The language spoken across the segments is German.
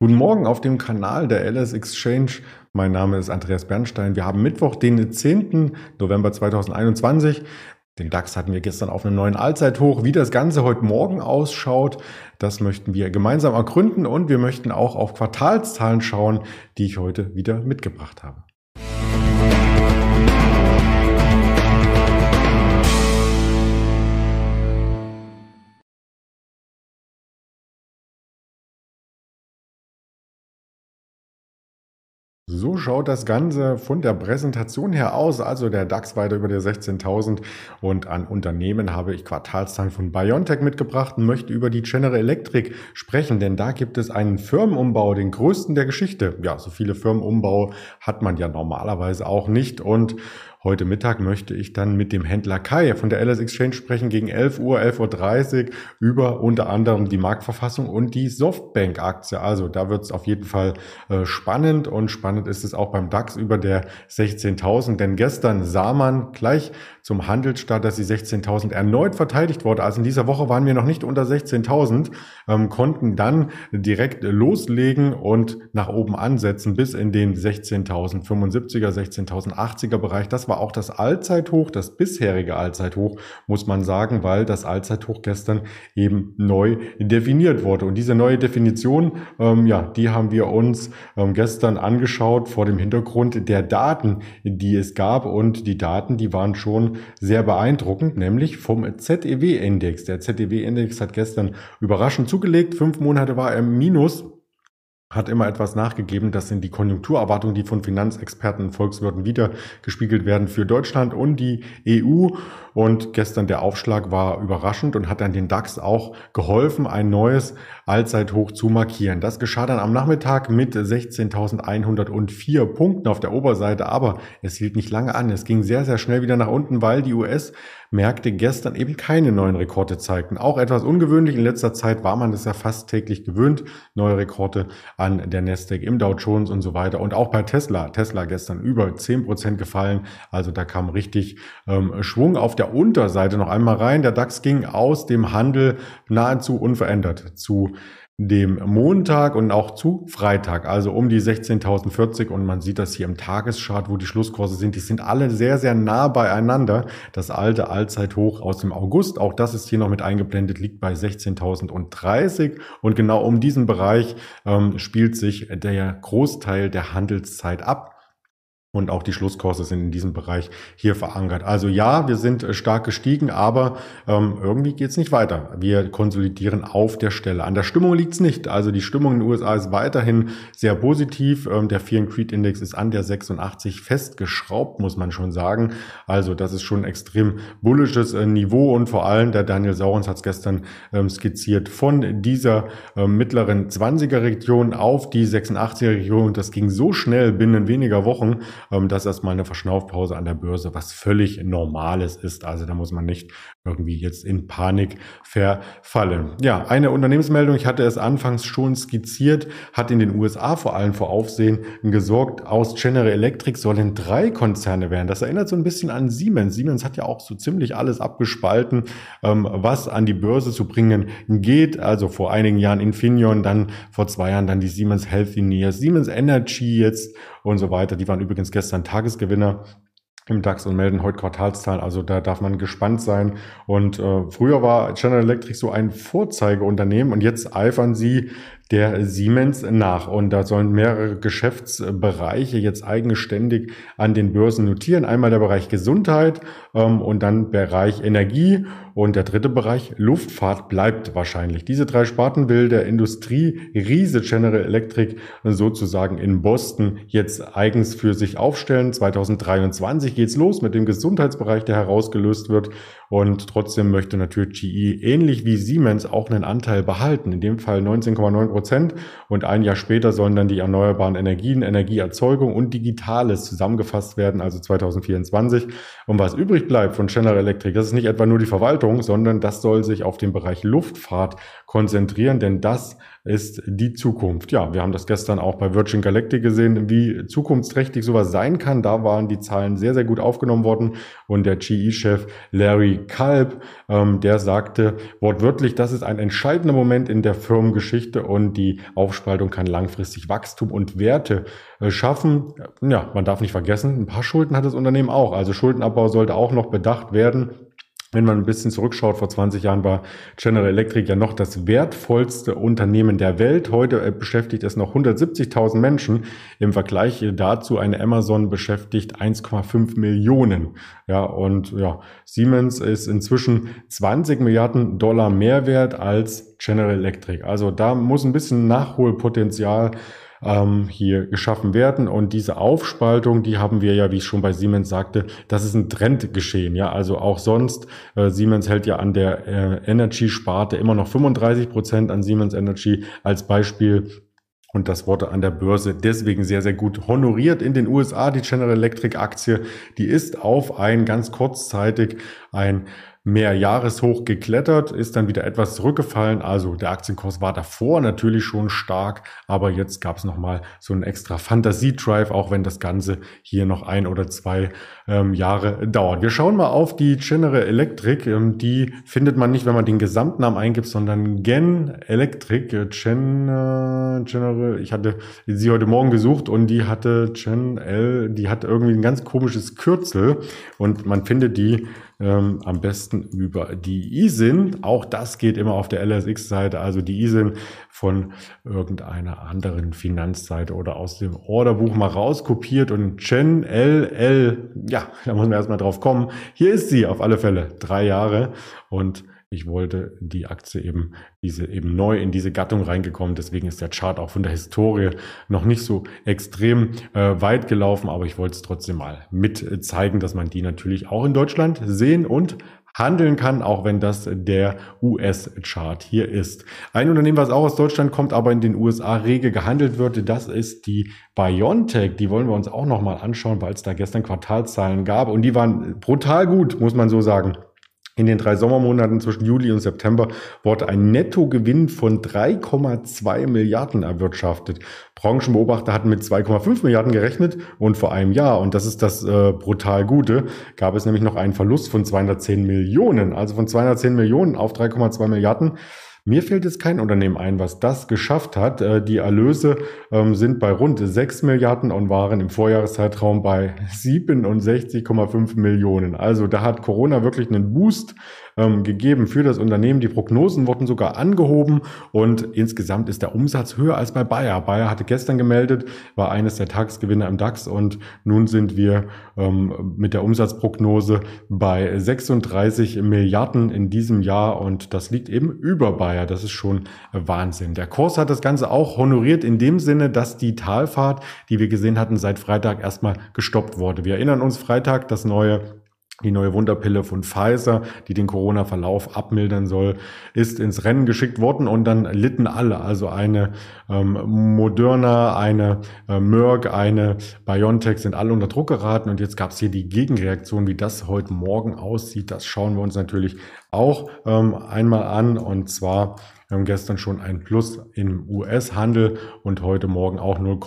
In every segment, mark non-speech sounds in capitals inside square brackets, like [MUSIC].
Guten Morgen auf dem Kanal der LS Exchange. Mein Name ist Andreas Bernstein. Wir haben Mittwoch, den 10. November 2021. Den DAX hatten wir gestern auf einem neuen Allzeithoch. Wie das Ganze heute Morgen ausschaut, das möchten wir gemeinsam ergründen und wir möchten auch auf Quartalszahlen schauen, die ich heute wieder mitgebracht habe. So schaut das Ganze von der Präsentation her aus. Also der DAX weiter über der 16.000 und an Unternehmen habe ich Quartalszahlen von BioNTech mitgebracht und möchte über die General Electric sprechen, denn da gibt es einen Firmenumbau, den größten der Geschichte. Ja, so viele Firmenumbau hat man ja normalerweise auch nicht und Heute Mittag möchte ich dann mit dem Händler Kai von der LS Exchange sprechen gegen 11 Uhr, 11.30 Uhr über unter anderem die Marktverfassung und die Softbank-Aktie. Also da wird es auf jeden Fall äh, spannend und spannend ist es auch beim DAX über der 16.000, denn gestern sah man gleich zum Handelsstart, dass die 16.000 erneut verteidigt wurde. Also in dieser Woche waren wir noch nicht unter 16.000, ähm, konnten dann direkt loslegen und nach oben ansetzen bis in den 16.075er, 16.080er Bereich. Das war auch das Allzeithoch, das bisherige Allzeithoch, muss man sagen, weil das Allzeithoch gestern eben neu definiert wurde. Und diese neue Definition, ähm, ja, die haben wir uns ähm, gestern angeschaut vor dem Hintergrund der Daten, die es gab. Und die Daten, die waren schon sehr beeindruckend, nämlich vom ZEW-Index. Der ZEW-Index hat gestern überraschend zugelegt. Fünf Monate war er im Minus hat immer etwas nachgegeben. Das sind die Konjunkturerwartungen, die von Finanzexperten und Volkswirten wieder gespiegelt werden für Deutschland und die EU. Und gestern der Aufschlag war überraschend und hat dann den DAX auch geholfen, ein neues Allzeithoch zu markieren. Das geschah dann am Nachmittag mit 16.104 Punkten auf der Oberseite, aber es hielt nicht lange an. Es ging sehr, sehr schnell wieder nach unten, weil die US-Märkte gestern eben keine neuen Rekorde zeigten. Auch etwas ungewöhnlich. In letzter Zeit war man es ja fast täglich gewöhnt, neue Rekorde an der Nasdaq im Dow Jones und so weiter. Und auch bei Tesla. Tesla gestern über 10 Prozent gefallen. Also da kam richtig ähm, Schwung auf der der Unterseite noch einmal rein. Der DAX ging aus dem Handel nahezu unverändert zu dem Montag und auch zu Freitag, also um die 16.040 und man sieht das hier im Tageschart, wo die Schlusskurse sind, die sind alle sehr, sehr nah beieinander. Das alte Allzeithoch aus dem August, auch das ist hier noch mit eingeblendet, liegt bei 16.030 und genau um diesen Bereich ähm, spielt sich der Großteil der Handelszeit ab. Und auch die Schlusskurse sind in diesem Bereich hier verankert. Also ja, wir sind äh, stark gestiegen, aber ähm, irgendwie geht's nicht weiter. Wir konsolidieren auf der Stelle. An der Stimmung liegt's nicht. Also die Stimmung in den USA ist weiterhin sehr positiv. Ähm, der Fear Creed Index ist an der 86 festgeschraubt, muss man schon sagen. Also das ist schon ein extrem bullisches äh, Niveau und vor allem der Daniel Saurons hat es gestern ähm, skizziert von dieser äh, mittleren 20er Region auf die 86er Region. Das ging so schnell binnen weniger Wochen ähm, das ist erstmal eine Verschnaufpause an der Börse, was völlig Normales ist. Also da muss man nicht irgendwie jetzt in Panik verfallen. Ja, eine Unternehmensmeldung, ich hatte es anfangs schon skizziert, hat in den USA vor allem vor Aufsehen gesorgt. Aus General Electric sollen drei Konzerne werden. Das erinnert so ein bisschen an Siemens. Siemens hat ja auch so ziemlich alles abgespalten, ähm, was an die Börse zu bringen geht. Also vor einigen Jahren Infineon, dann vor zwei Jahren dann die Siemens Healthineers, Siemens Energy jetzt und so weiter. Die waren übrigens gestern Tagesgewinner im DAX und melden heute Quartalszahlen. Also da darf man gespannt sein. Und äh, früher war General Electric so ein Vorzeigeunternehmen und jetzt eifern sie der Siemens nach. Und da sollen mehrere Geschäftsbereiche jetzt eigenständig an den Börsen notieren. Einmal der Bereich Gesundheit ähm, und dann Bereich Energie und der dritte Bereich Luftfahrt bleibt wahrscheinlich. Diese drei Sparten will der Industrie Riese General Electric sozusagen in Boston jetzt eigens für sich aufstellen. 2023 geht's los mit dem Gesundheitsbereich, der herausgelöst wird. Und trotzdem möchte natürlich GE ähnlich wie Siemens auch einen Anteil behalten. In dem Fall 19,9 Prozent. Und ein Jahr später sollen dann die erneuerbaren Energien, Energieerzeugung und Digitales zusammengefasst werden, also 2024. Und was übrig bleibt von General Electric, das ist nicht etwa nur die Verwaltung, sondern das soll sich auf den Bereich Luftfahrt konzentrieren, denn das ist die Zukunft. Ja, wir haben das gestern auch bei Virgin Galactic gesehen, wie zukunftsträchtig sowas sein kann. Da waren die Zahlen sehr, sehr gut aufgenommen worden und der GE-Chef Larry Kalb, ähm, der sagte wortwörtlich, das ist ein entscheidender Moment in der Firmengeschichte und die Aufspaltung kann langfristig Wachstum und Werte äh, schaffen. Ja, man darf nicht vergessen, ein paar Schulden hat das Unternehmen auch. Also Schuldenabbau sollte auch noch bedacht werden. Wenn man ein bisschen zurückschaut, vor 20 Jahren war General Electric ja noch das wertvollste Unternehmen der Welt. Heute äh, beschäftigt es noch 170.000 Menschen. Im Vergleich dazu eine Amazon beschäftigt 1,5 Millionen. Ja, und ja, Siemens ist inzwischen 20 Milliarden Dollar mehr wert als General Electric. Also da muss ein bisschen Nachholpotenzial ähm, hier geschaffen werden. Und diese Aufspaltung, die haben wir ja, wie ich schon bei Siemens sagte, das ist ein Trend geschehen. Ja, also auch sonst, äh, Siemens hält ja an der äh, Energy-Sparte immer noch 35 Prozent an Siemens Energy als Beispiel und das wurde an der Börse deswegen sehr, sehr gut honoriert. In den USA die General Electric Aktie, die ist auf ein ganz kurzzeitig ein mehr Jahreshoch geklettert, ist dann wieder etwas zurückgefallen. Also der Aktienkurs war davor natürlich schon stark, aber jetzt gab es nochmal so einen extra Fantasie-Drive, auch wenn das Ganze hier noch ein oder zwei ähm, Jahre dauert. Wir schauen mal auf die General Electric. Ähm, die findet man nicht, wenn man den Gesamtnamen eingibt, sondern Gen Electric. Äh, Gen, äh, General, ich hatte sie heute Morgen gesucht und die hatte Gen L, die hat irgendwie ein ganz komisches Kürzel und man findet die ähm, am besten über die ISIN. Auch das geht immer auf der LSX-Seite, also die ISIN von irgendeiner anderen Finanzseite oder aus dem Orderbuch mal rauskopiert und Chen LL, ja, da muss man erstmal drauf kommen. Hier ist sie auf alle Fälle, drei Jahre und ich wollte die Aktie eben, diese eben neu in diese Gattung reingekommen. Deswegen ist der Chart auch von der Historie noch nicht so extrem äh, weit gelaufen, aber ich wollte es trotzdem mal mit zeigen, dass man die natürlich auch in Deutschland sehen und handeln kann, auch wenn das der US-Chart hier ist. Ein Unternehmen, was auch aus Deutschland kommt, aber in den USA rege gehandelt wird, das ist die BioNTech. Die wollen wir uns auch nochmal anschauen, weil es da gestern Quartalzahlen gab und die waren brutal gut, muss man so sagen. In den drei Sommermonaten zwischen Juli und September wurde ein Nettogewinn von 3,2 Milliarden erwirtschaftet. Branchenbeobachter hatten mit 2,5 Milliarden gerechnet und vor einem Jahr, und das ist das äh, brutal Gute, gab es nämlich noch einen Verlust von 210 Millionen. Also von 210 Millionen auf 3,2 Milliarden. Mir fällt jetzt kein Unternehmen ein, was das geschafft hat. Äh, die Erlöse ähm, sind bei rund 6 Milliarden und waren im Vorjahreszeitraum bei [LAUGHS] 67,5 Millionen. Also da hat Corona wirklich einen Boost ähm, gegeben für das Unternehmen. Die Prognosen wurden sogar angehoben und insgesamt ist der Umsatz höher als bei Bayer. Bayer hatte gestern gemeldet, war eines der Tagesgewinner im DAX und nun sind wir ähm, mit der Umsatzprognose bei 36 Milliarden in diesem Jahr und das liegt eben über Bayer. Das ist schon Wahnsinn. Der Kurs hat das Ganze auch honoriert in dem Sinne, dass die Talfahrt, die wir gesehen hatten, seit Freitag erstmal gestoppt wurde. Wir erinnern uns Freitag, das neue die neue Wunderpille von Pfizer, die den Corona-Verlauf abmildern soll, ist ins Rennen geschickt worden und dann litten alle. Also eine ähm, Moderna, eine äh, Merck, eine BioNTech sind alle unter Druck geraten und jetzt gab es hier die Gegenreaktion, wie das heute Morgen aussieht. Das schauen wir uns natürlich auch ähm, einmal an und zwar wir haben gestern schon ein Plus im US-Handel und heute Morgen auch 0,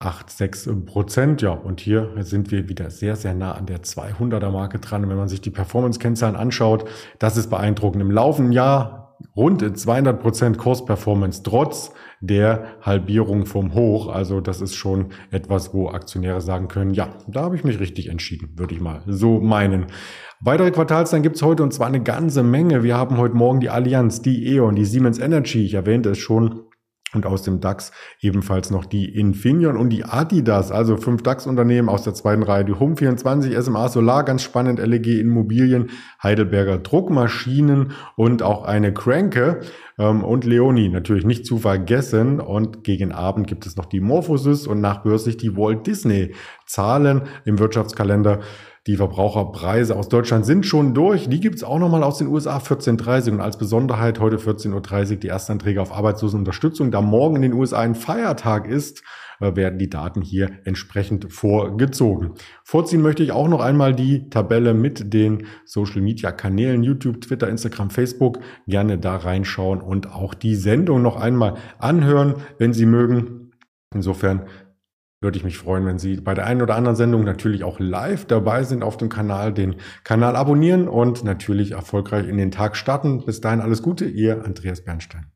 8,6 Prozent. Ja, und hier sind wir wieder sehr, sehr nah an der 200er Marke dran. Und wenn man sich die Performance-Kennzahlen anschaut, das ist beeindruckend. Im laufenden Jahr rund 200 Prozent Kursperformance trotz der Halbierung vom Hoch. Also das ist schon etwas, wo Aktionäre sagen können, ja, da habe ich mich richtig entschieden, würde ich mal so meinen. Weitere Quartalszahlen gibt es heute und zwar eine ganze Menge. Wir haben heute Morgen die Allianz, die E.ON, die Siemens Energy, ich erwähnte es schon, und aus dem DAX ebenfalls noch die Infineon und die Adidas, also fünf DAX-Unternehmen aus der zweiten Reihe, die Home24, SMA Solar, ganz spannend, LEG Immobilien, Heidelberger Druckmaschinen und auch eine Cranke ähm, und Leoni natürlich nicht zu vergessen. Und gegen Abend gibt es noch die Morphosis und nachbörslich die Walt Disney Zahlen im Wirtschaftskalender die Verbraucherpreise aus Deutschland sind schon durch. Die gibt's auch nochmal aus den USA 14.30 und als Besonderheit heute 14.30 Uhr die Erstanträge auf Arbeitslosenunterstützung. Da morgen in den USA ein Feiertag ist, äh, werden die Daten hier entsprechend vorgezogen. Vorziehen möchte ich auch noch einmal die Tabelle mit den Social Media Kanälen YouTube, Twitter, Instagram, Facebook. Gerne da reinschauen und auch die Sendung noch einmal anhören, wenn Sie mögen. Insofern würde ich mich freuen, wenn Sie bei der einen oder anderen Sendung natürlich auch live dabei sind auf dem Kanal, den Kanal abonnieren und natürlich erfolgreich in den Tag starten. Bis dahin alles Gute, Ihr Andreas Bernstein.